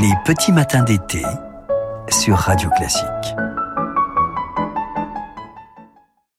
Les petits matins d'été sur Radio Classique.